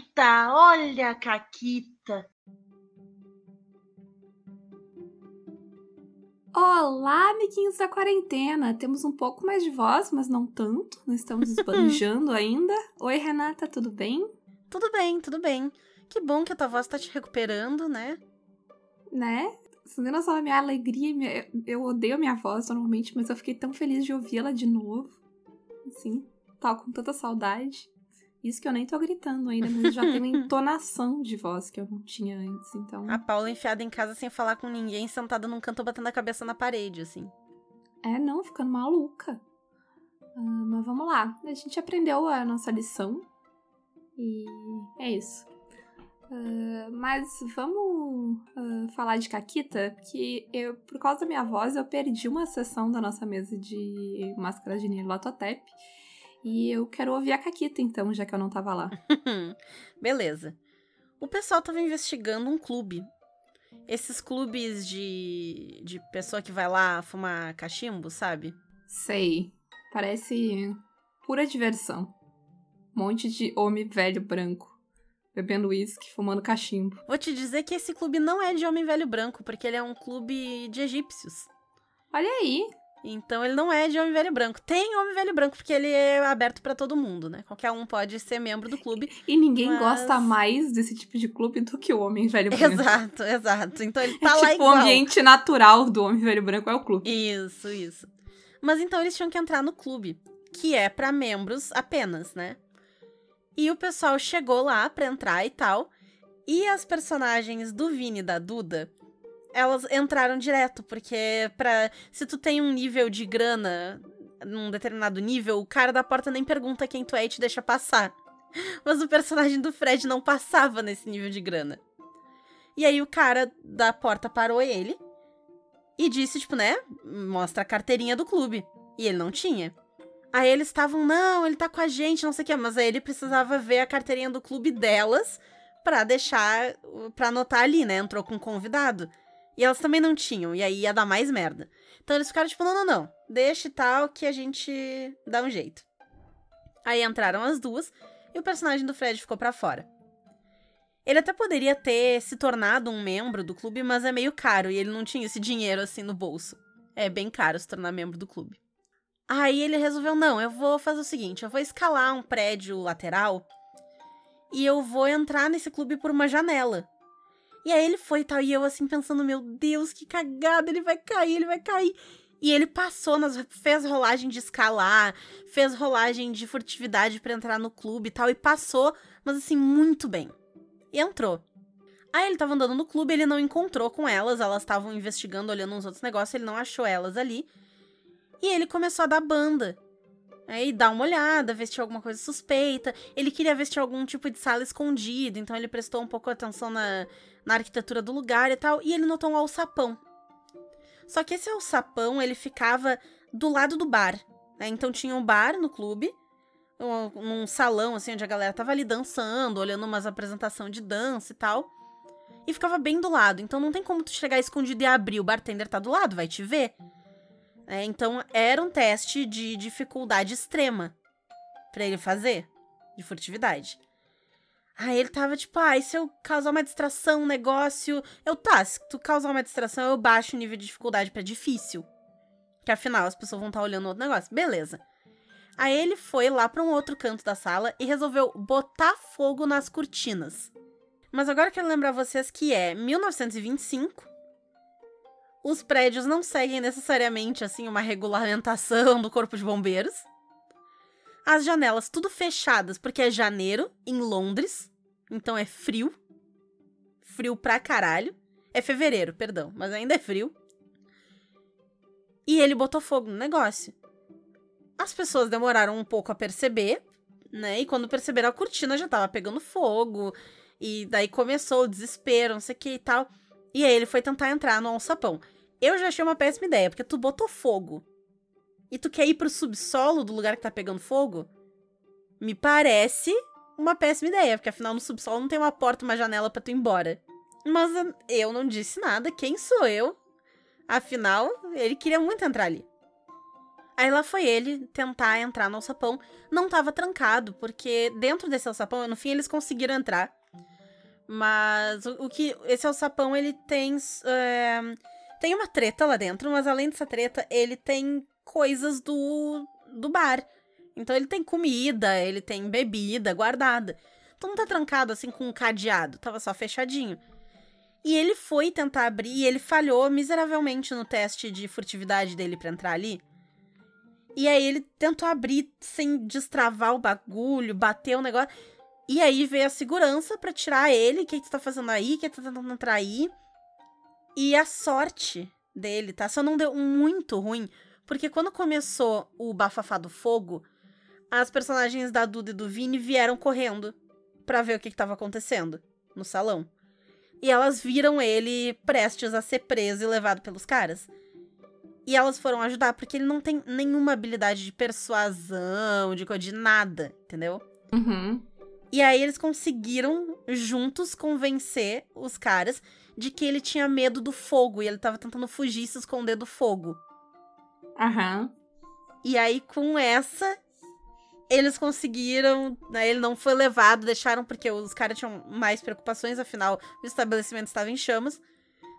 Caquita, olha a Caquita. Olá, amiguinhos da quarentena! Temos um pouco mais de voz, mas não tanto. Não estamos esbanjando ainda. Oi, Renata, tudo bem? Tudo bem, tudo bem. Que bom que a tua voz tá te recuperando, né? Né? Você não só a minha alegria, minha... eu odeio a minha voz normalmente, mas eu fiquei tão feliz de ouvi-la de novo. Assim, tava com tanta saudade. Isso que eu nem tô gritando ainda, mas já tenho uma entonação de voz que eu não tinha antes, então. A Paula enfiada em casa sem falar com ninguém, sentada num canto batendo a cabeça na parede, assim. É, não, ficando maluca. Uh, mas vamos lá. A gente aprendeu a nossa lição. E é isso. Uh, mas vamos uh, falar de Caquita, que eu, por causa da minha voz, eu perdi uma sessão da nossa mesa de máscara de Nirlatotep. E eu quero ouvir a Caquita, então, já que eu não tava lá. Beleza. O pessoal tava investigando um clube. Esses clubes de, de pessoa que vai lá fumar cachimbo, sabe? Sei. Parece pura diversão. Um monte de homem velho branco. Bebendo uísque, fumando cachimbo. Vou te dizer que esse clube não é de homem velho branco, porque ele é um clube de egípcios. Olha aí. Então ele não é de homem velho branco. Tem homem velho branco porque ele é aberto para todo mundo, né? Qualquer um pode ser membro do clube. E ninguém mas... gosta mais desse tipo de clube do que o homem velho branco. Exato, exato. Então ele tá é lá tipo igual. o ambiente natural do homem velho branco é o clube. Isso, isso. Mas então eles tinham que entrar no clube, que é para membros apenas, né? E o pessoal chegou lá pra entrar e tal. E as personagens do Vini e da Duda elas entraram direto, porque para se tu tem um nível de grana num determinado nível, o cara da porta nem pergunta quem tu é e te deixa passar. Mas o personagem do Fred não passava nesse nível de grana. E aí o cara da porta parou ele e disse, tipo, né, mostra a carteirinha do clube. E ele não tinha. Aí eles estavam, não, ele tá com a gente, não sei o que, mas aí ele precisava ver a carteirinha do clube delas pra deixar, pra anotar ali, né, entrou com um convidado. E elas também não tinham, e aí ia dar mais merda. Então eles ficaram tipo, não, não, não, deixa e tal que a gente dá um jeito. Aí entraram as duas e o personagem do Fred ficou para fora. Ele até poderia ter se tornado um membro do clube, mas é meio caro e ele não tinha esse dinheiro assim no bolso. É bem caro se tornar membro do clube. Aí ele resolveu: não, eu vou fazer o seguinte: eu vou escalar um prédio lateral e eu vou entrar nesse clube por uma janela. E aí ele foi e tal, e eu assim pensando, meu Deus, que cagada, ele vai cair, ele vai cair. E ele passou, nas, fez rolagem de escalar, fez rolagem de furtividade para entrar no clube e tal, e passou, mas assim, muito bem. E entrou. Aí ele tava andando no clube, ele não encontrou com elas, elas estavam investigando, olhando uns outros negócios, ele não achou elas ali. E ele começou a dar banda. Aí dá uma olhada, tinha alguma coisa suspeita. Ele queria tinha algum tipo de sala escondida, então ele prestou um pouco atenção na, na arquitetura do lugar e tal, e ele notou um alçapão. Só que esse alçapão, ele ficava do lado do bar, né? Então tinha um bar no clube, um, num salão, assim, onde a galera tava ali dançando, olhando umas apresentação de dança e tal. E ficava bem do lado, então não tem como tu chegar escondido e abrir, o bartender tá do lado, vai te ver. É, então era um teste de dificuldade extrema para ele fazer, de furtividade. Aí ele tava tipo, ah, e se eu causar uma distração, um negócio. Eu, tá, se tu causar uma distração, eu baixo o nível de dificuldade para difícil. Que afinal as pessoas vão estar tá olhando outro negócio. Beleza. Aí ele foi lá para um outro canto da sala e resolveu botar fogo nas cortinas. Mas agora quero lembrar vocês que é 1925. Os prédios não seguem necessariamente assim uma regulamentação do corpo de bombeiros. As janelas tudo fechadas porque é janeiro em Londres. Então é frio. Frio pra caralho. É fevereiro, perdão, mas ainda é frio. E ele botou fogo no negócio. As pessoas demoraram um pouco a perceber, né? E quando perceberam, a cortina já tava pegando fogo. E daí começou o desespero, não sei o que e tal. E aí ele foi tentar entrar no alçapão. Eu já achei uma péssima ideia, porque tu botou fogo. E tu quer ir pro subsolo do lugar que tá pegando fogo? Me parece uma péssima ideia, porque afinal no subsolo não tem uma porta, uma janela para tu ir embora. Mas eu não disse nada, quem sou eu? Afinal, ele queria muito entrar ali. Aí lá foi ele tentar entrar no alçapão. Não tava trancado, porque dentro desse alçapão, no fim, eles conseguiram entrar. Mas o, o que. Esse alçapão, ele tem. É, tem uma treta lá dentro, mas além dessa treta, ele tem coisas do, do bar. Então ele tem comida, ele tem bebida guardada. Então não tá trancado assim com um cadeado, tava só fechadinho. E ele foi tentar abrir e ele falhou miseravelmente no teste de furtividade dele para entrar ali. E aí ele tentou abrir sem destravar o bagulho, bater o negócio. E aí veio a segurança para tirar ele. O que, que tu tá fazendo aí? O que, tu tá tentando entrar aí? E a sorte dele, tá? Só não deu muito ruim. Porque quando começou o bafafá do fogo, as personagens da Duda e do Vini vieram correndo para ver o que, que tava acontecendo no salão. E elas viram ele prestes a ser preso e levado pelos caras. E elas foram ajudar, porque ele não tem nenhuma habilidade de persuasão, de coisa de nada, entendeu? Uhum. E aí eles conseguiram juntos convencer os caras de que ele tinha medo do fogo e ele tava tentando fugir e se esconder do fogo. Aham. E aí com essa eles conseguiram, né, ele não foi levado, deixaram porque os caras tinham mais preocupações, afinal o estabelecimento estava em chamas.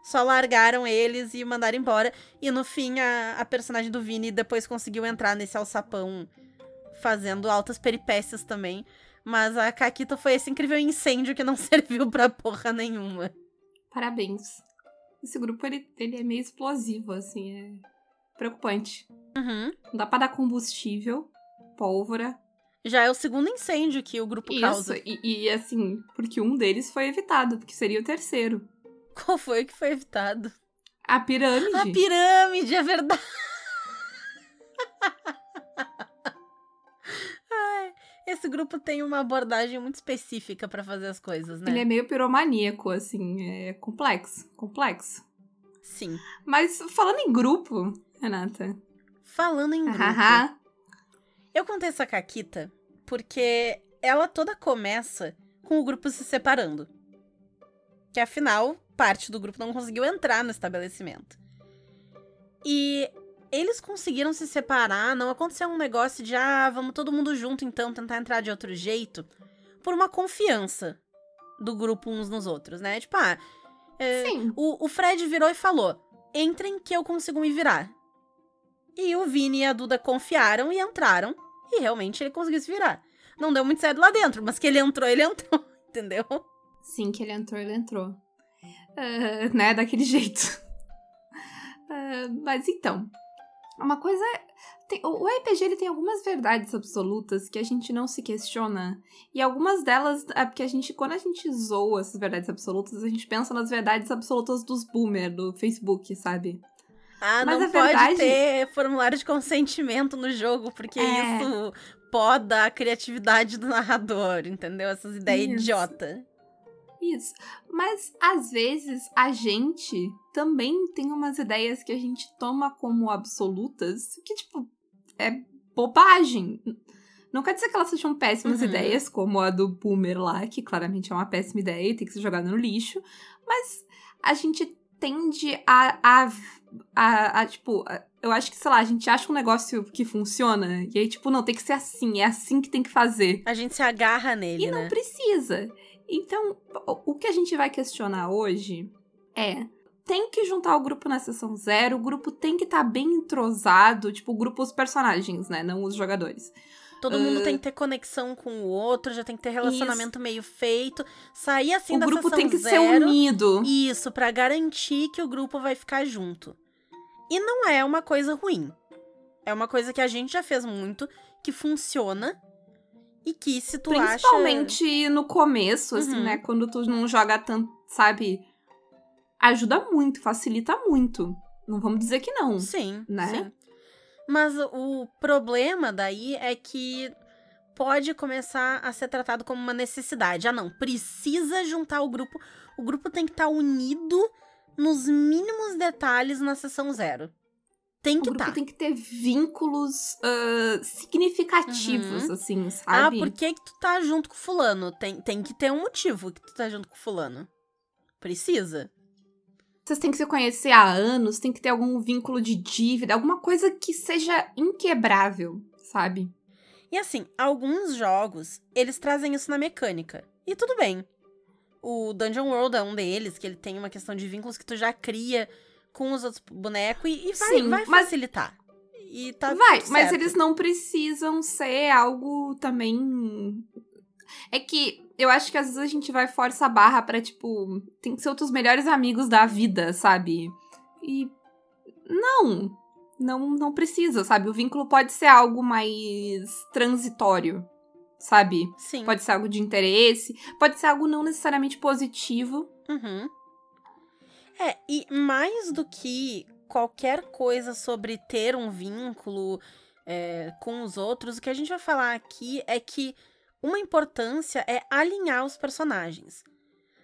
Só largaram eles e mandaram embora. E no fim, a, a personagem do Vini depois conseguiu entrar nesse alçapão fazendo altas peripécias também. Mas a Kakita foi esse incrível incêndio que não serviu pra porra nenhuma. Parabéns. Esse grupo, ele, ele é meio explosivo, assim, é preocupante. Uhum. Não dá pra dar combustível, pólvora. Já é o segundo incêndio que o grupo Isso, causa. e, e assim, porque um deles foi evitado, porque seria o terceiro. Qual foi que foi evitado? A pirâmide. A pirâmide, é verdade. Esse grupo tem uma abordagem muito específica pra fazer as coisas, né? Ele é meio piromaníaco, assim, é complexo, complexo. Sim. Mas falando em grupo, Renata. Falando em grupo, eu contei essa caquita porque ela toda começa com o grupo se separando. Que afinal, parte do grupo não conseguiu entrar no estabelecimento. E eles conseguiram se separar, não aconteceu um negócio de, ah, vamos todo mundo junto então tentar entrar de outro jeito, por uma confiança do grupo uns nos outros, né? Tipo, ah, é, Sim. o, o Fred virou e falou: entrem que eu consigo me virar. E o Vini e a Duda confiaram e entraram, e realmente ele conseguiu se virar. Não deu muito certo lá dentro, mas que ele entrou, ele entrou, entendeu? Sim, que ele entrou, ele entrou. Ah, né, daquele jeito. Ah, mas então, uma coisa. tem- o RPG ele tem algumas verdades absolutas que a gente não se questiona. E algumas delas é porque a gente, quando a gente zoa essas verdades absolutas, a gente pensa nas verdades absolutas dos boomer do Facebook, sabe? Ah, Mas não pode verdade- ter formulário de consentimento no jogo, porque É. isso poda a criatividade do narrador, entendeu? Essas ideias Isso. idiota. Isso. Mas às vezes a gente também tem umas ideias que a gente toma como absolutas, que, tipo, é bobagem. Não quer dizer que elas sejam péssimas Uhum. ideias, como a do Boomer lá, que claramente é uma péssima ideia e tem que ser jogada no lixo. Mas a gente tende a. a, a, a, tipo, a- eu acho que, sei lá, a gente acha um negócio que funciona, e aí, tipo, não, tem que ser assim, é assim que tem que fazer. A gente se agarra nele, E não né? precisa. Então, o o que a gente vai questionar hoje é. Tem que juntar o grupo na sessão zero, o grupo tem que estar bem entrosado, tipo, o grupo, os personagens, né? Não os jogadores. Todo mundo Ah. tem que ter conexão com o outro, já tem que ter relacionamento meio feito. Sair assim o da grupo sessão tem que ser zero. unido. Isso, pra garantir que o grupo vai ficar junto. E não é uma coisa ruim. É uma coisa que a gente já fez muito, que funciona. E que se tu acha. Principalmente no começo, assim, Uhum. né? Quando tu não joga tanto, sabe? Ajuda muito, facilita muito. Não vamos dizer que não. Sim, né? sim. Mas o problema daí é que pode começar a ser tratado como uma necessidade. Ah, não, precisa juntar o grupo. O grupo tem que estar unido nos mínimos detalhes na sessão zero. Tem que estar. tem que ter vínculos ah, significativos, Uhum. assim, Ah, sabe? por que, que tu tá junto com fulano? Tem, tem que ter um motivo que tu tá junto com fulano. Precisa. vocês têm que se conhecer há anos, tem que ter algum vínculo de dívida, alguma coisa que seja inquebrável, sabe? E assim, alguns jogos, eles trazem isso na mecânica. E tudo bem. O Dungeon World é um deles, que ele tem uma questão de vínculos que tu já cria com os outros bonecos e, e vai, Sim, vai mas- facilitar. E tá Vai, mas eles não precisam ser algo também. É que eu acho que às vezes a gente vai força a barra pra, tipo, tem que ser outros melhores amigos da vida, sabe? E. Não! Não, não precisa, sabe? O vínculo pode ser algo mais transitório, sabe? Sim. Pode ser algo de interesse, pode ser algo não necessariamente positivo. Uhum. É, e mais do que qualquer coisa sobre ter um vínculo é, com os outros, o que a gente vai falar aqui é que uma importância é alinhar os personagens.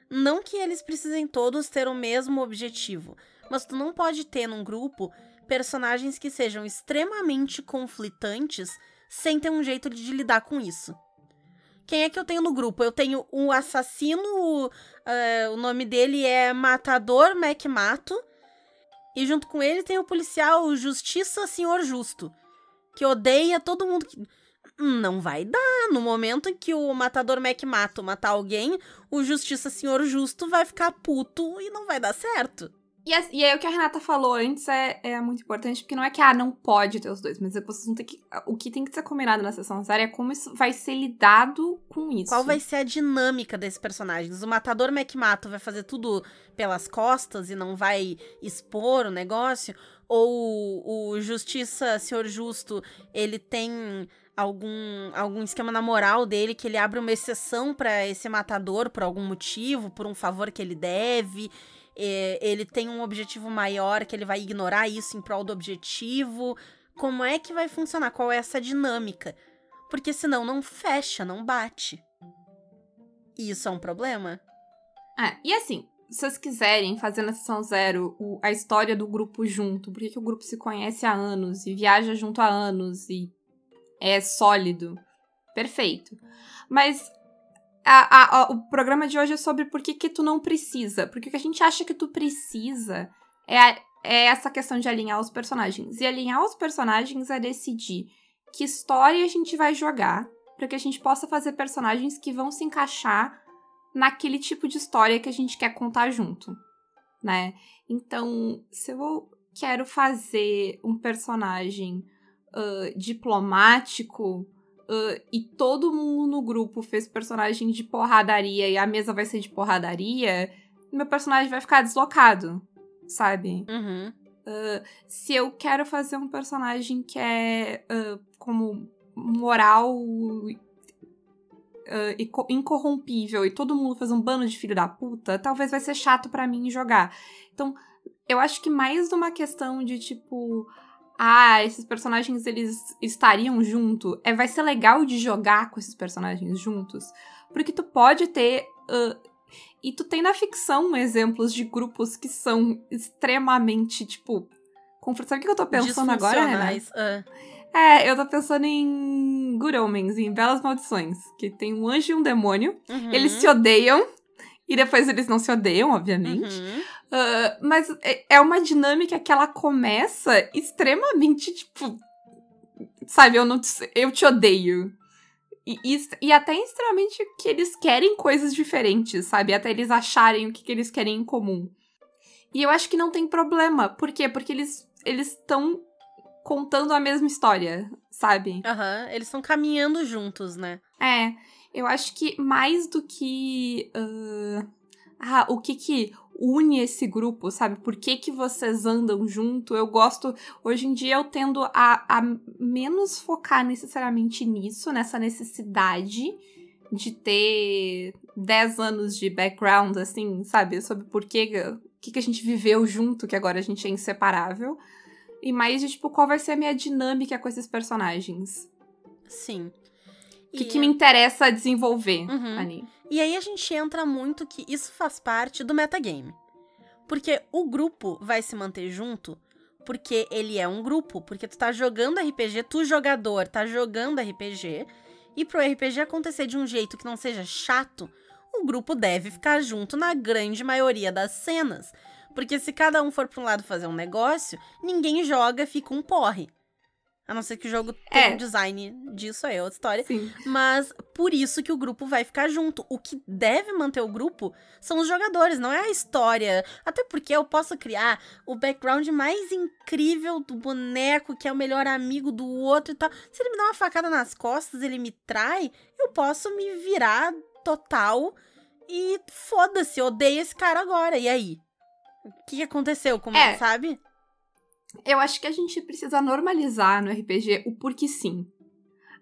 Não que eles precisem todos ter o mesmo objetivo, mas tu não pode ter num grupo personagens que sejam extremamente conflitantes sem ter um jeito de lidar com isso. Quem é que eu tenho no grupo? Eu tenho um assassino é, o nome dele é Matador Mac Mato. E junto com ele tem o policial Justiça Senhor Justo. Que odeia todo mundo. Que... Não vai dar. No momento em que o Matador Mac Mato matar alguém, o Justiça Senhor Justo vai ficar puto e não vai dar certo. E, e aí o que a Renata falou antes é, é muito importante, porque não é que, ah, não pode ter os dois, mas é vocês vão ter que. O que tem que ser combinado na sessão zero é como isso vai ser lidado com isso. Qual vai ser a dinâmica desses personagens? O Matador Mac Mato vai fazer tudo pelas costas e não vai expor o negócio? Ou o Justiça Senhor Justo, ele tem algum, algum esquema na moral dele que ele abre uma exceção pra esse matador por algum motivo, por um favor que ele deve? É, ele tem um objetivo maior que ele vai ignorar isso em prol do objetivo? Como é que vai funcionar? Qual é essa dinâmica? Porque senão não fecha, não bate. E isso é um problema? É, e assim, se vocês quiserem fazer na sessão zero o- a história do grupo junto, porque que o grupo se conhece há anos e viaja junto há anos e é sólido, perfeito. Mas a- a- o programa de hoje é sobre por que, que tu não precisa. Porque o que a gente acha que tu precisa é, a- é essa questão de alinhar os personagens. E alinhar os personagens é decidir que história a gente vai jogar para que a gente possa fazer personagens que vão se encaixar naquele tipo de história que a gente quer contar junto, né? Então, se eu quero fazer um personagem ah, diplomático ah, e todo mundo no grupo fez personagem de porradaria e a mesa vai ser de porradaria, meu personagem vai ficar deslocado, sabe? Uhum. se eu quero fazer um personagem que é ah, como moral ah, e co- incorrompível e todo mundo faz um bando de filho da puta, talvez vai ser chato pra mim jogar. Então, eu acho que mais uma questão de tipo, ah, esses personagens eles estariam junto, é vai ser legal de jogar com esses personagens juntos, porque tu pode ter ah, e tu tem na ficção exemplos de grupos que são extremamente, tipo. Sabe o que eu tô pensando agora, Renan? Disfuncionais. Ah, É, eu tô pensando em Good Omens, em Belas Maldições. Que tem um anjo e um demônio. uhum. Eles se odeiam. E depois eles não se odeiam, obviamente. Uhum. Ah, mas é- é uma dinâmica que ela começa extremamente, tipo. Sabe, eu, não te, eu te odeio. E, e, e até extremamente que eles querem coisas diferentes, sabe? Até eles acharem o que, que eles querem em comum. E eu acho que não tem problema. Por quê? Porque eles eles estão contando a mesma história, sabe? Aham, Eles estão caminhando juntos, né? É, eu acho que mais do que. ah, ah, o que que une esse grupo, sabe? Por que que vocês andam junto? Eu gosto. Hoje em dia eu tendo a, a menos focar necessariamente nisso, nessa necessidade de ter 10 anos de background, assim, sabe? Sobre por que, o que, que a gente viveu junto, que agora a gente é inseparável. E mais de, tipo, qual vai ser a minha dinâmica com esses personagens. Sim. O que, E- que me interessa desenvolver Uhum. ali. E aí a gente entra muito que isso faz parte do metagame. Porque o grupo vai se manter junto porque ele é um grupo, porque tu tá jogando RPG, tu jogador tá jogando RPG, e pro RPG acontecer de um jeito que não seja chato, o grupo deve ficar junto na grande maioria das cenas. Porque se cada um for pra um lado fazer um negócio, ninguém joga, fica um porre. A não ser que o jogo tenha É. um design disso, aí é outra história. Sim. Mas por isso que o grupo vai ficar junto. O que deve manter o grupo são os jogadores, não é a história. Até porque eu posso criar o background mais incrível do boneco, que é o melhor amigo do outro e tal. Se ele me dá uma facada nas costas, ele me trai, eu posso me virar total e foda-se, odeio esse cara agora. E aí? O que aconteceu com É. sabe? Eu acho que a gente precisa normalizar no RPG o porquê sim.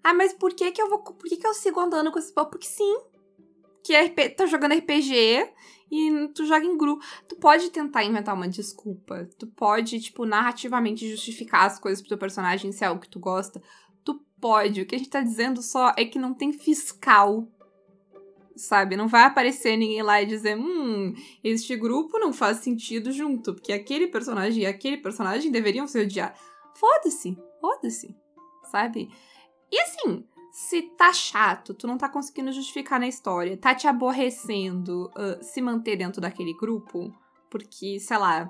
Ah, mas por que que eu vou. Por que que eu sigo andando com esse povo? Porque sim. Que é RP, tá jogando RPG e tu joga em grupo. Tu pode tentar inventar uma desculpa. Tu pode, tipo, narrativamente justificar as coisas pro teu personagem se é algo que tu gosta. Tu pode. O que a gente tá dizendo só é que não tem fiscal. Sabe? Não vai aparecer ninguém lá e dizer, hum, este grupo não faz sentido junto, porque aquele personagem e aquele personagem deveriam se odiar. Foda-se, foda-se, sabe? E assim, se tá chato, tu não tá conseguindo justificar na história, tá te aborrecendo ah, se manter dentro daquele grupo, porque, sei lá,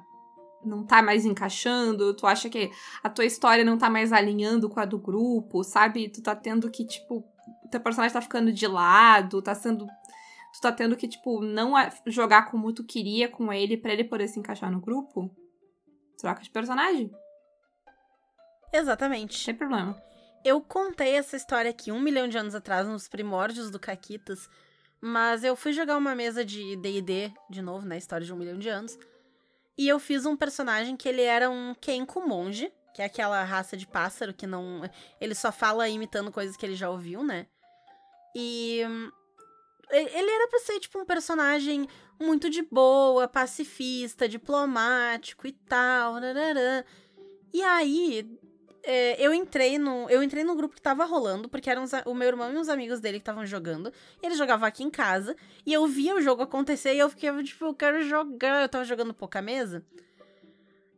não tá mais encaixando, tu acha que a tua história não tá mais alinhando com a do grupo, sabe? Tu tá tendo que, tipo, teu personagem tá ficando de lado, tá sendo. Tu tá tendo que, tipo, não jogar como tu queria com ele pra ele poder se encaixar no grupo. Troca de personagem. Exatamente. Sem problema. Eu contei essa história aqui um milhão de anos atrás, nos primórdios do Caquitas, mas eu fui jogar uma mesa de D&D, de novo, na história de um milhão de anos, e eu fiz um personagem que ele era um Kenku monge, que é aquela raça de pássaro que não... Ele só fala imitando coisas que ele já ouviu, né? E... Ele era pra ser, tipo, um personagem muito de boa, pacifista, diplomático e tal, nararã. E aí, é, eu entrei no eu entrei no grupo que tava rolando, porque eram os o meu irmão e uns amigos dele que estavam jogando. E eles jogavam aqui em casa. E eu via o jogo acontecer e eu fiquei, tipo, eu quero jogar. Eu tava jogando pouca mesa.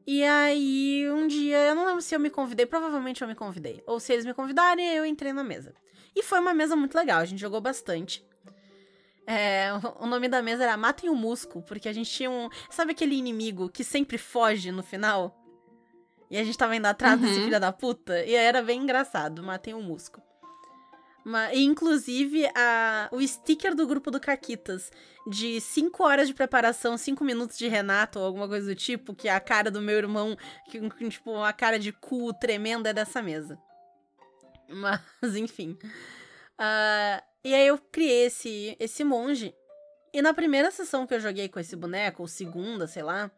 E aí, um dia, eu não lembro se eu me convidei, provavelmente eu me convidei. Ou se eles me convidarem, eu entrei na mesa. E foi uma mesa muito legal, a gente jogou bastante. É, o- nome da mesa era Matem o Musco, porque a gente tinha um. Sabe aquele inimigo que sempre foge no final? E a gente tava indo atrás desse Uhum. filho da puta. E era bem engraçado, Matem o Musco. Ma- e, inclusive, a, o sticker do grupo do Caquitas, de 5 horas de preparação, 5 minutos de Renato, ou alguma coisa do tipo, que é a cara do meu irmão, que, tipo, uma cara de cu tremenda é dessa mesa. Mas, enfim. Ah, e aí eu criei esse, esse monge. E na primeira sessão que eu joguei com esse boneco, ou segunda, sei lá,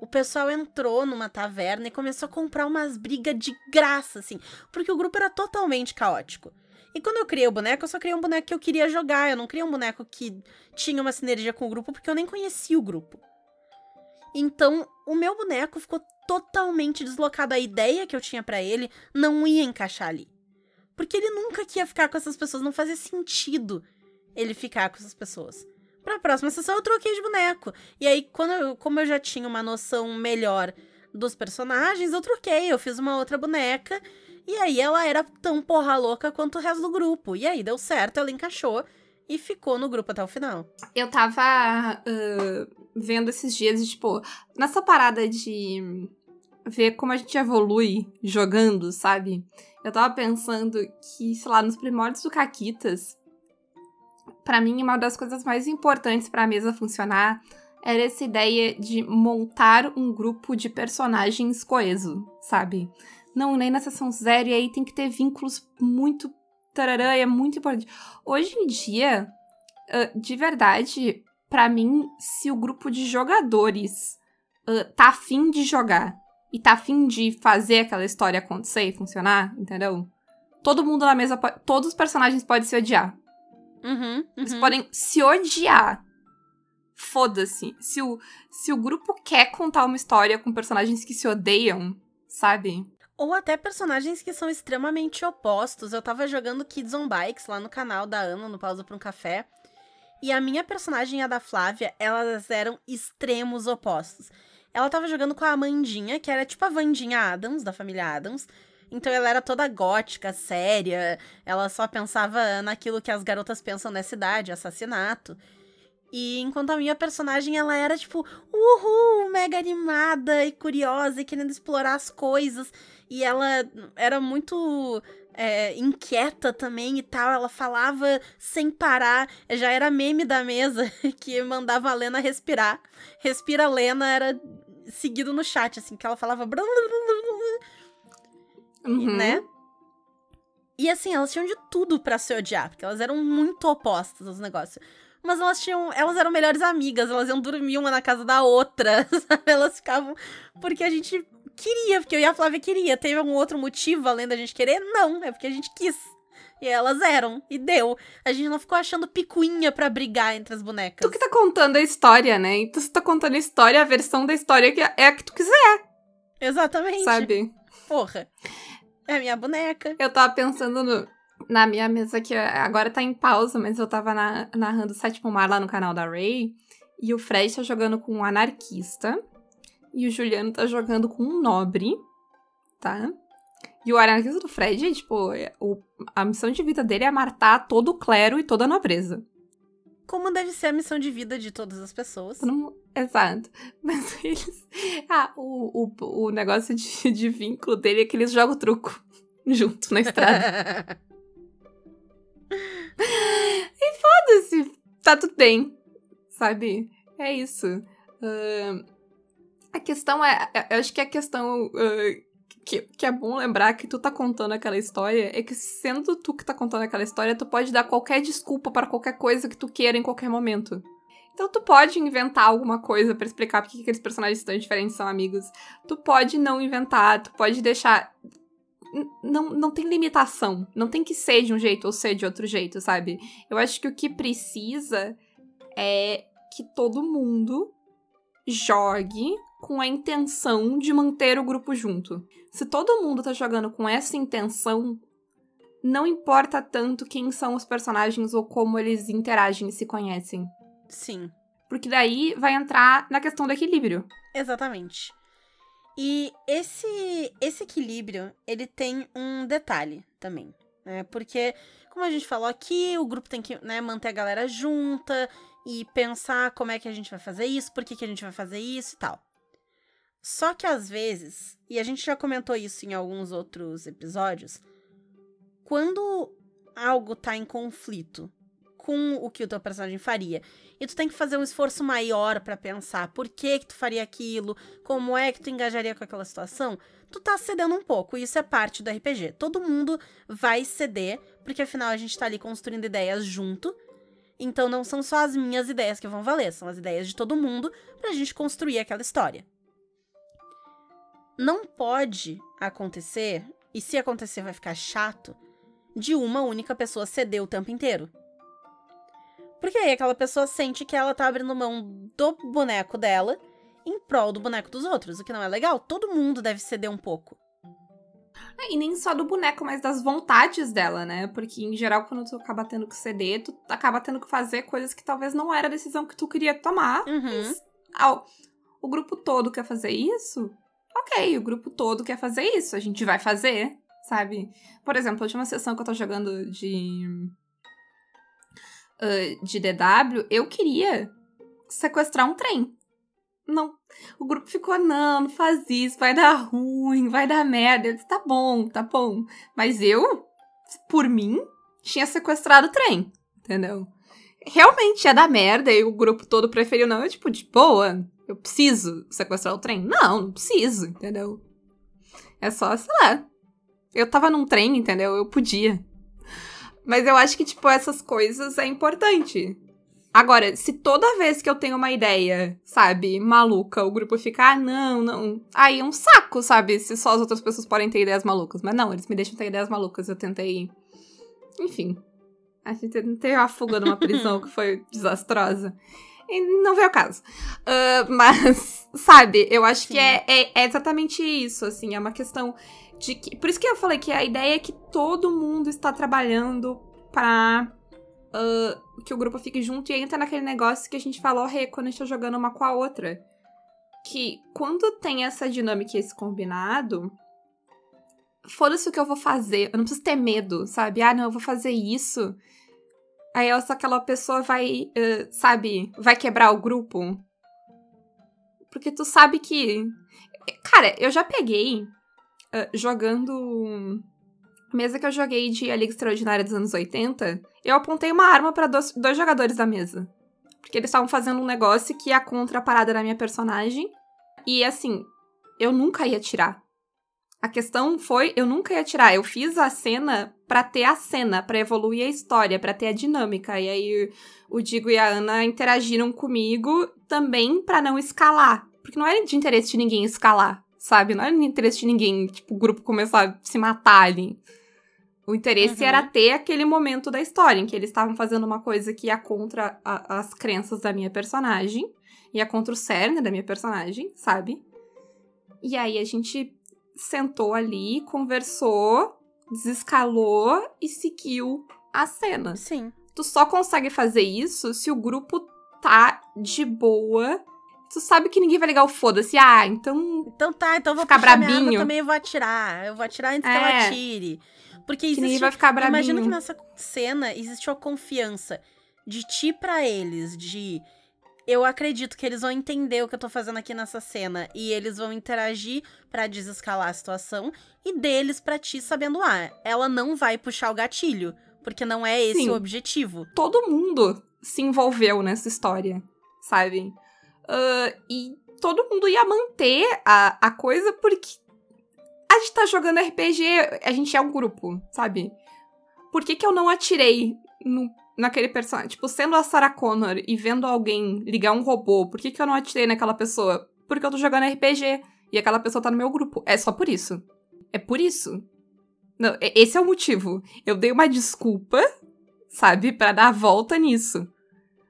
o pessoal entrou numa taverna e começou a comprar umas brigas de graça, assim, porque o grupo era totalmente caótico. E quando eu criei o boneco, eu só criei um boneco que eu queria jogar, eu não criei um boneco que tinha uma sinergia com o grupo, porque eu nem conhecia o grupo. Então, o meu boneco ficou totalmente deslocado. A ideia que eu tinha pra ele não ia encaixar ali. Porque ele nunca que ia ficar com essas pessoas, não fazia sentido ele ficar com essas pessoas. Pra próxima sessão eu troquei de boneco. E aí, quando eu- como eu já tinha uma noção melhor dos personagens, eu troquei, eu fiz uma outra boneca. E aí ela era tão porra louca quanto o resto do grupo. E aí deu certo, ela encaixou e ficou no grupo até o final. Eu tava ah, vendo esses dias, tipo, nessa parada de ver como a gente evolui jogando, sabe? Eu tava pensando que, sei lá, nos primórdios do Caquitas, pra mim, uma das coisas mais importantes pra mesa funcionar era essa ideia de montar um grupo de personagens coeso, sabe? Não, nem na sessão zero, e aí tem que ter vínculos muito tararã, é muito importante. Hoje em dia, de verdade, pra mim, se o grupo de jogadores tá afim de jogar e tá afim de fazer aquela história acontecer e funcionar, entendeu? Todo mundo na mesa, pode, todos os personagens podem se odiar. Uhum, Eles uhum. podem se odiar. Foda-se. Se o, se o grupo quer contar uma história com personagens que se odeiam, sabe? Ou até personagens que são extremamente opostos. Eu tava jogando Kids on Bikes lá no canal da Ana, no Pausa pra um Café. E a minha personagem e a da Flávia, elas eram extremos opostos. Ela tava jogando com a Amandinha, que era tipo a Vandinha Adams, da família Adams. Então ela era toda gótica, séria. Ela só pensava naquilo que as garotas pensam nessa idade, assassinato. E enquanto a minha personagem, ela era, tipo, uhul, mega animada e curiosa e querendo explorar as coisas. E ela era muito é, inquieta também e tal. Ela falava sem parar. Já era meme da mesa que mandava a Lena respirar. Respira Lena era seguido no chat, assim, que ela falava. Uhum. Né? E assim, elas tinham de tudo pra se odiar, porque elas eram muito opostas aos negócios. Mas elas tinham. Elas eram melhores amigas, elas iam dormir uma na casa da outra, sabe? Elas ficavam. Porque a gente queria, porque eu e a Flávia queria. Teve algum outro motivo além da gente querer? Não, é porque a gente quis. E elas eram, e deu. A gente não ficou achando picuinha pra brigar entre as bonecas. Tu que tá contando a história, né? Então você tá contando a história, a versão da história que é a que tu quiser, Exatamente. sabe? Porra. É a minha boneca. Eu tava pensando no- na minha mesa que agora tá em pausa, mas eu tava na- narrando o sétimo mar lá no canal da Ray. E o Fred tá jogando com um anarquista. E o Juliano tá jogando com um nobre, tá? E o anarquista do Fred, tipo, é- o- a missão de vida dele é matar todo o clero e toda a nobreza. Como deve ser a missão de vida de todas as pessoas. Mundo- Exato. Mas eles. Ah, o, o, o negócio de, de vínculo dele é que eles jogam truco junto na estrada. Foda-se, tá tudo bem. Sabe? É isso. Ahn, a questão é. Eu acho que a questão. ah, que, que é bom lembrar que tu tá contando aquela história é que, sendo tu que tá contando aquela história, tu pode dar qualquer desculpa para qualquer coisa que tu queira em qualquer momento. Então tu pode inventar alguma coisa pra explicar porque que aqueles personagens tão diferentes são amigos. Tu pode não inventar, tu pode deixar. Não, não tem limitação. Não tem que ser de um jeito ou ser de outro jeito, sabe? Eu acho que o que precisa é que todo mundo jogue com a intenção de manter o grupo junto. Se todo mundo tá jogando com essa intenção, não importa tanto quem são os personagens ou como eles interagem e se conhecem. Sim. Porque daí vai entrar na questão do equilíbrio. Exatamente. E esse esse equilíbrio, ele tem um detalhe também, né? Porque, como a gente falou aqui, o grupo tem que né, manter a galera junta e pensar como é que a gente vai fazer isso, por que, que a gente vai fazer isso e tal. Só que às vezes, e a gente já comentou isso em alguns outros episódios, quando algo tá em conflito com o que o teu personagem faria, e tu tem que fazer um esforço maior pra pensar por que que tu faria aquilo, como é que tu engajaria com aquela situação, tu tá cedendo um pouco, e isso é parte do RPG. Todo mundo vai ceder, porque afinal a gente tá ali construindo ideias junto, então não são só as minhas ideias que vão valer, são as ideias de todo mundo pra gente construir aquela história. Não pode acontecer, e se acontecer vai ficar chato, de uma única pessoa ceder o tempo inteiro. Porque aí aquela pessoa sente que ela tá abrindo mão do boneco dela em prol do boneco dos outros, o que não é legal. Todo mundo deve ceder um pouco. E nem só do boneco, mas das vontades dela, né? Porque, em geral, quando tu acaba tendo que ceder, tu acaba tendo que fazer coisas que talvez não era a decisão que tu queria tomar. Uhum. Ah, o- o grupo todo quer fazer isso? Ok, o grupo todo quer fazer isso. A gente vai fazer, sabe? Por exemplo, a última sessão que eu tô jogando de. ah, de DW, eu queria sequestrar um trem. Não. O grupo ficou, não, não faz isso, vai dar ruim, vai dar merda. Eu disse, tá bom, tá bom. Mas eu, por mim, tinha sequestrado o trem, entendeu? Realmente ia dar merda e o grupo todo preferiu não. Eu, tipo, de boa, eu preciso sequestrar o trem? Não, não preciso, entendeu? É só, sei lá. Eu tava num trem, entendeu? Eu podia. Mas eu acho que, tipo, essas coisas é importante. Agora, se toda vez que eu tenho uma ideia, sabe, maluca, o grupo fica, ah, não, não. Aí é um saco, sabe? Se só as outras pessoas podem ter ideias malucas. Mas não, eles me deixam ter ideias malucas. Eu tentei. Enfim. A gente tentei uma fuga numa prisão que foi desastrosa. E não veio ao caso. Ah, mas, sabe, eu acho que Sim. é, é, é exatamente isso, assim. É uma questão de que. Por isso que eu falei que a ideia é que todo mundo está trabalhando pra ah, que o grupo fique junto e entra naquele negócio que a gente falou, Rê, quando a gente tá jogando uma com a outra. Que quando tem essa dinâmica e esse combinado, foda-se o que eu vou fazer. Eu não preciso ter medo, sabe? Ah, não, eu vou fazer isso. Aí essa aquela pessoa vai, uh, sabe, vai quebrar o grupo. Porque tu sabe que. Cara, eu já peguei uh, jogando. Mesa que eu joguei de A Liga Extraordinária dos anos 80, eu apontei uma arma para dois, dois jogadores da mesa. Porque eles estavam fazendo um negócio que ia contra a parada da minha personagem. E assim, eu nunca ia tirar. A questão foi, eu nunca ia tirar. Eu fiz a cena para ter a cena, para evoluir a história, para ter a dinâmica. E aí o Digo e a Ana interagiram comigo também para não escalar, porque não era de interesse de ninguém escalar, sabe? Não era de interesse de ninguém, tipo, o grupo começar a se matar ali. O interesse uhum. era ter aquele momento da história em que eles estavam fazendo uma coisa que ia contra a, as crenças da minha personagem, ia contra o cerne da minha personagem, sabe? E aí a gente sentou ali, conversou, desescalou e seguiu a cena. Sim. Tu só consegue fazer isso se o grupo tá de boa. Tu sabe que ninguém vai ligar o foda-se. Ah, então. Então tá, então eu vou ficar brabinho. eu também vou atirar. Eu vou atirar antes é. que ela é. atire. Porque existe, ninguém vai ficar brabinho. Imagina que nessa cena existe a confiança de ti para eles, de eu acredito que eles vão entender o que eu tô fazendo aqui nessa cena e eles vão interagir para desescalar a situação e deles para ti sabendo ah, ela não vai puxar o gatilho, porque não é esse Sim. o objetivo. Todo mundo se envolveu nessa história, sabe? Uh, e todo mundo ia manter a, a coisa porque a gente tá jogando RPG, a gente é um grupo, sabe? Por que, que eu não atirei no naquele personagem. Tipo, sendo a Sarah Connor e vendo alguém ligar um robô, por que, que eu não atirei naquela pessoa? Porque eu tô jogando RPG e aquela pessoa tá no meu grupo. É só por isso. É por isso. Não, esse é o motivo. Eu dei uma desculpa, sabe, para dar a volta nisso.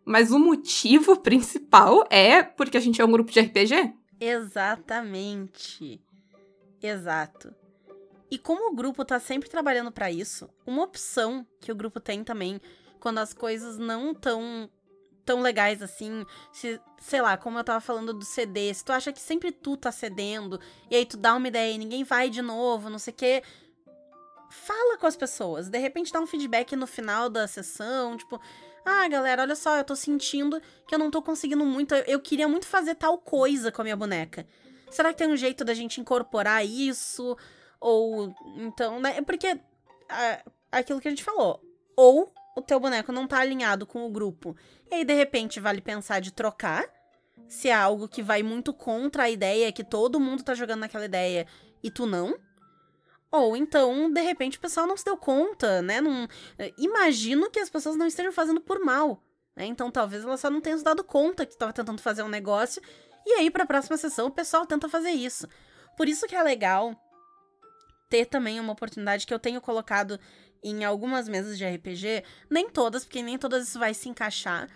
Mas o motivo principal é porque a gente é um grupo de RPG? Exatamente. Exato. E como o grupo tá sempre trabalhando para isso, uma opção que o grupo tem também quando as coisas não tão tão legais assim, se, sei lá, como eu tava falando do CD, se tu acha que sempre tu tá cedendo, e aí tu dá uma ideia e ninguém vai de novo, não sei o quê, fala com as pessoas, de repente dá um feedback no final da sessão, tipo, ah, galera, olha só, eu tô sentindo que eu não tô conseguindo muito, eu queria muito fazer tal coisa com a minha boneca. Será que tem um jeito da gente incorporar isso? Ou, então, né, porque, é, aquilo que a gente falou, ou o teu boneco não tá alinhado com o grupo. E aí, de repente, vale pensar de trocar. Se é algo que vai muito contra a ideia, que todo mundo tá jogando naquela ideia e tu não. Ou então, de repente, o pessoal não se deu conta, né? Não... Imagino que as pessoas não estejam fazendo por mal. Né? Então, talvez ela só não tenha se dado conta que tu tava tentando fazer um negócio. E aí, pra próxima sessão, o pessoal tenta fazer isso. Por isso que é legal ter também uma oportunidade que eu tenho colocado em algumas mesas de RPG, nem todas, porque nem todas isso vai se encaixar.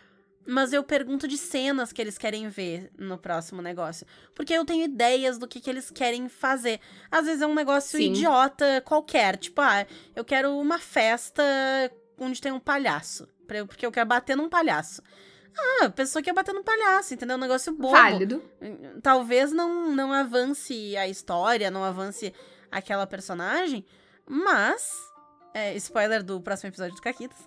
Mas eu pergunto de cenas que eles querem ver no próximo negócio. Porque eu tenho ideias do que, que eles querem fazer. Às vezes é um negócio Sim. idiota qualquer. Tipo, ah, eu quero uma festa onde tem um palhaço. Porque eu quero bater num palhaço. Ah, a pessoa quer bater num palhaço, entendeu? Um negócio bobo. Válido. Talvez não, não avance a história, não avance aquela personagem, mas é, spoiler do próximo episódio do Caquitas.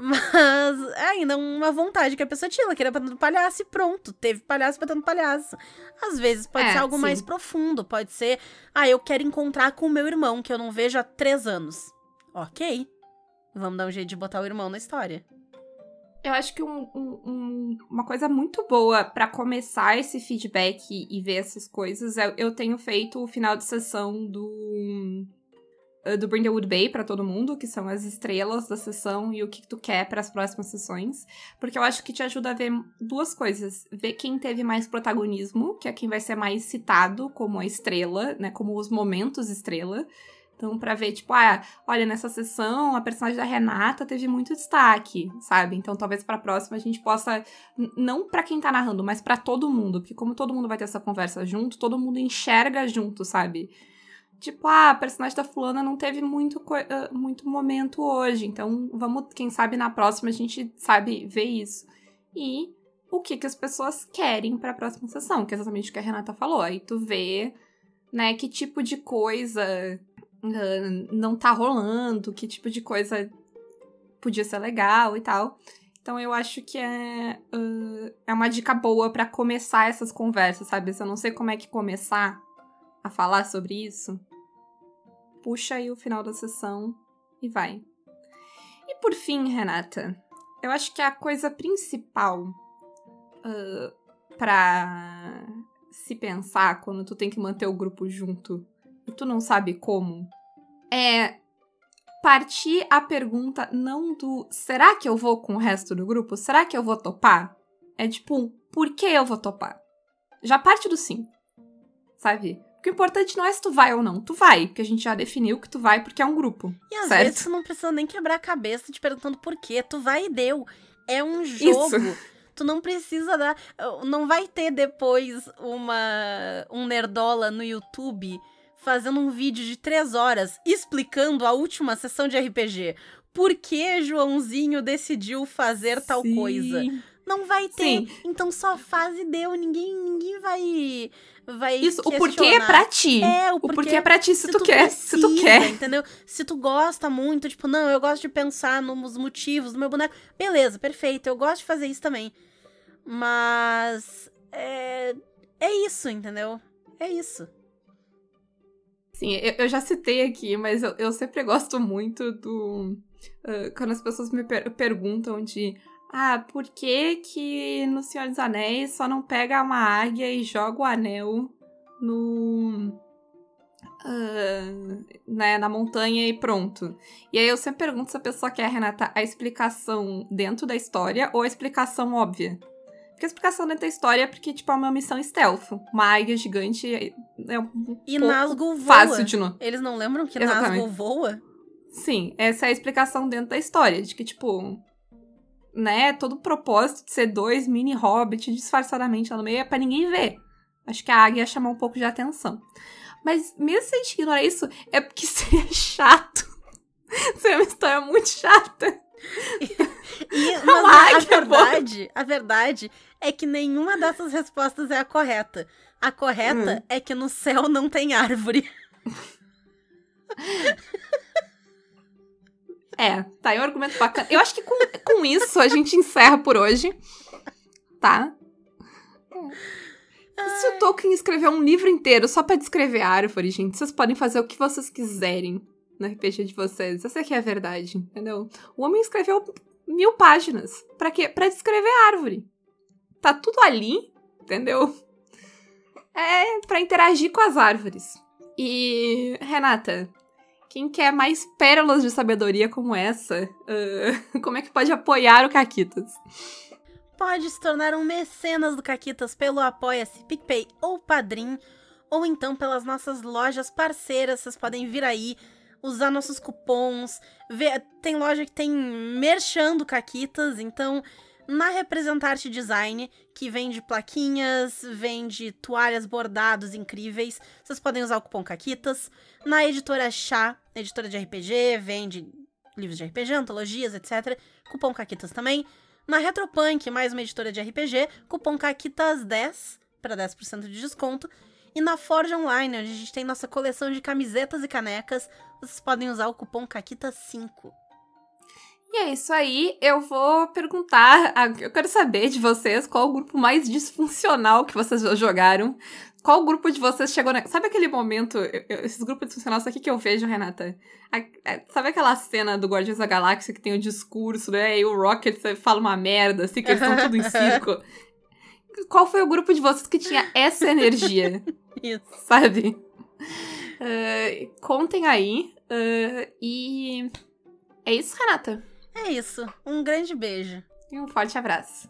Mas é ainda uma vontade que a pessoa tinha. Ela queria batendo palhaço e pronto. Teve palhaço batendo palhaço. Às vezes pode é, ser algo sim. mais profundo. Pode ser, ah, eu quero encontrar com o meu irmão, que eu não vejo há três anos. Ok. Vamos dar um jeito de botar o irmão na história. Eu acho que um, um, uma coisa muito boa para começar esse feedback e ver essas coisas é eu tenho feito o final de sessão do do Brindlewood Bay para todo mundo, que são as estrelas da sessão e o que tu quer para as próximas sessões, porque eu acho que te ajuda a ver duas coisas, ver quem teve mais protagonismo, que é quem vai ser mais citado como a estrela, né, como os momentos estrela. Então, para ver, tipo, ah, olha, nessa sessão a personagem da Renata teve muito destaque, sabe? Então, talvez para a próxima a gente possa, não para quem tá narrando, mas para todo mundo, porque como todo mundo vai ter essa conversa junto, todo mundo enxerga junto, sabe? Tipo, ah, a personagem da fulana não teve muito, muito momento hoje, então vamos, quem sabe na próxima a gente sabe ver isso. E o que que as pessoas querem para a próxima sessão, que é exatamente o que a Renata falou. Aí tu vê, né, que tipo de coisa uh, não tá rolando, que tipo de coisa podia ser legal e tal. Então eu acho que é, uh, é uma dica boa para começar essas conversas, sabe? Se eu não sei como é que começar a falar sobre isso, puxa aí o final da sessão e vai. E por fim, Renata, eu acho que a coisa principal uh, para se pensar quando tu tem que manter o grupo junto e tu não sabe como é partir a pergunta não do será que eu vou com o resto do grupo? Será que eu vou topar? É tipo, por que eu vou topar? Já parte do sim. Sabe? Porque o importante não é se tu vai ou não. Tu vai, porque a gente já definiu que tu vai porque é um grupo. E às certo? vezes tu não precisa nem quebrar a cabeça te perguntando por quê. Tu vai e deu. É um jogo. Isso. Tu não precisa dar. Não vai ter depois uma um nerdola no YouTube fazendo um vídeo de três horas explicando a última sessão de RPG. Por que Joãozinho decidiu fazer tal Sim. coisa? Não vai ter. Sim. Então só faz e deu. Ninguém, ninguém vai. Vai Isso, o porquê é pra ti. É, o O porquê, porquê é pra ti se, tu, quer. se tu precisa, quer. Entendeu? Se tu gosta muito, tipo, não, eu gosto de pensar nos motivos do meu boneco. Beleza, perfeito. Eu gosto de fazer isso também. Mas. É, é isso, entendeu? É isso. Sim, eu, eu já citei aqui, mas eu, eu sempre gosto muito do. ah, quando as pessoas me per- perguntam de. Ah, por que que no Senhor dos Anéis só não pega uma águia e joga o anel no. ah, né, na montanha e pronto. E aí eu sempre pergunto se a pessoa quer, Renata, a explicação dentro da história ou a explicação óbvia. Porque a explicação dentro da história é porque, tipo, é uma missão stealth. Uma águia gigante é um E Nazgûl voa. fácil de no... Eles não lembram que Exatamente. Nazgûl voa? Sim, essa é a explicação dentro da história. De que, tipo, né, todo o propósito de ser dois mini hobbits disfarçadamente lá no meio é pra ninguém ver. Acho que a águia ia chamar um pouco de atenção. Mas mesmo se a gente ignorar isso, é porque seria chato. seria uma história muito chata. E, mas a verdade, a verdade é que nenhuma dessas respostas é a correta. A correta Hum. é que no céu não tem árvore. É, tá aí um argumento bacana. Eu acho que com, com isso a gente encerra por hoje. Tá? Se o Tolkien escrever um livro inteiro só pra descrever a árvore, gente, vocês podem fazer o que vocês quiserem no RPG de vocês. Essa aqui é a verdade, entendeu? O homem escreveu mil páginas. Pra quê? Pra descrever a árvore. Tá tudo ali, entendeu? É pra interagir com as árvores. E, Renata, quem quer mais pérolas de sabedoria como essa, ah, como é que pode apoiar o Caquitas? Pode se tornar um mecenas do Caquitas pelo Apoia-se, PicPay ou Padrim, ou então pelas nossas lojas parceiras. Vocês podem vir aí, usar nossos cupons. Ver, tem loja que tem merchan do Caquitas, então na Representarte Design, que vende plaquinhas, vende toalhas bordados incríveis, vocês podem usar o cupom Caquitas. Na Editora Chá, editora de RPG, vende livros de RPG, antologias, etc. Cupom Caquitas também. Na Retropunk, mais uma editora de RPG, cupom CAQUITAS10 para 10% de desconto. E na Forge Online, onde a gente tem nossa coleção de camisetas e canecas, vocês podem usar o cupom CAQUITAS5. E é isso aí, eu vou perguntar, eu quero saber de vocês qual o grupo mais disfuncional que vocês jogaram. Qual grupo de vocês chegou na... Sabe aquele momento, eu- eu- esses grupos disfuncionais, aqui que eu vejo, Renata? A- a- sabe aquela cena do Guardiões da Galáxia que tem o discurso, né? E o Rocket fala uma merda, assim, que eles estão tudo em circo. Qual foi o grupo de vocês que tinha essa energia? Isso. sabe? Ah, contem aí. ah, e é isso, Renata. É isso. Um grande beijo. E um forte abraço.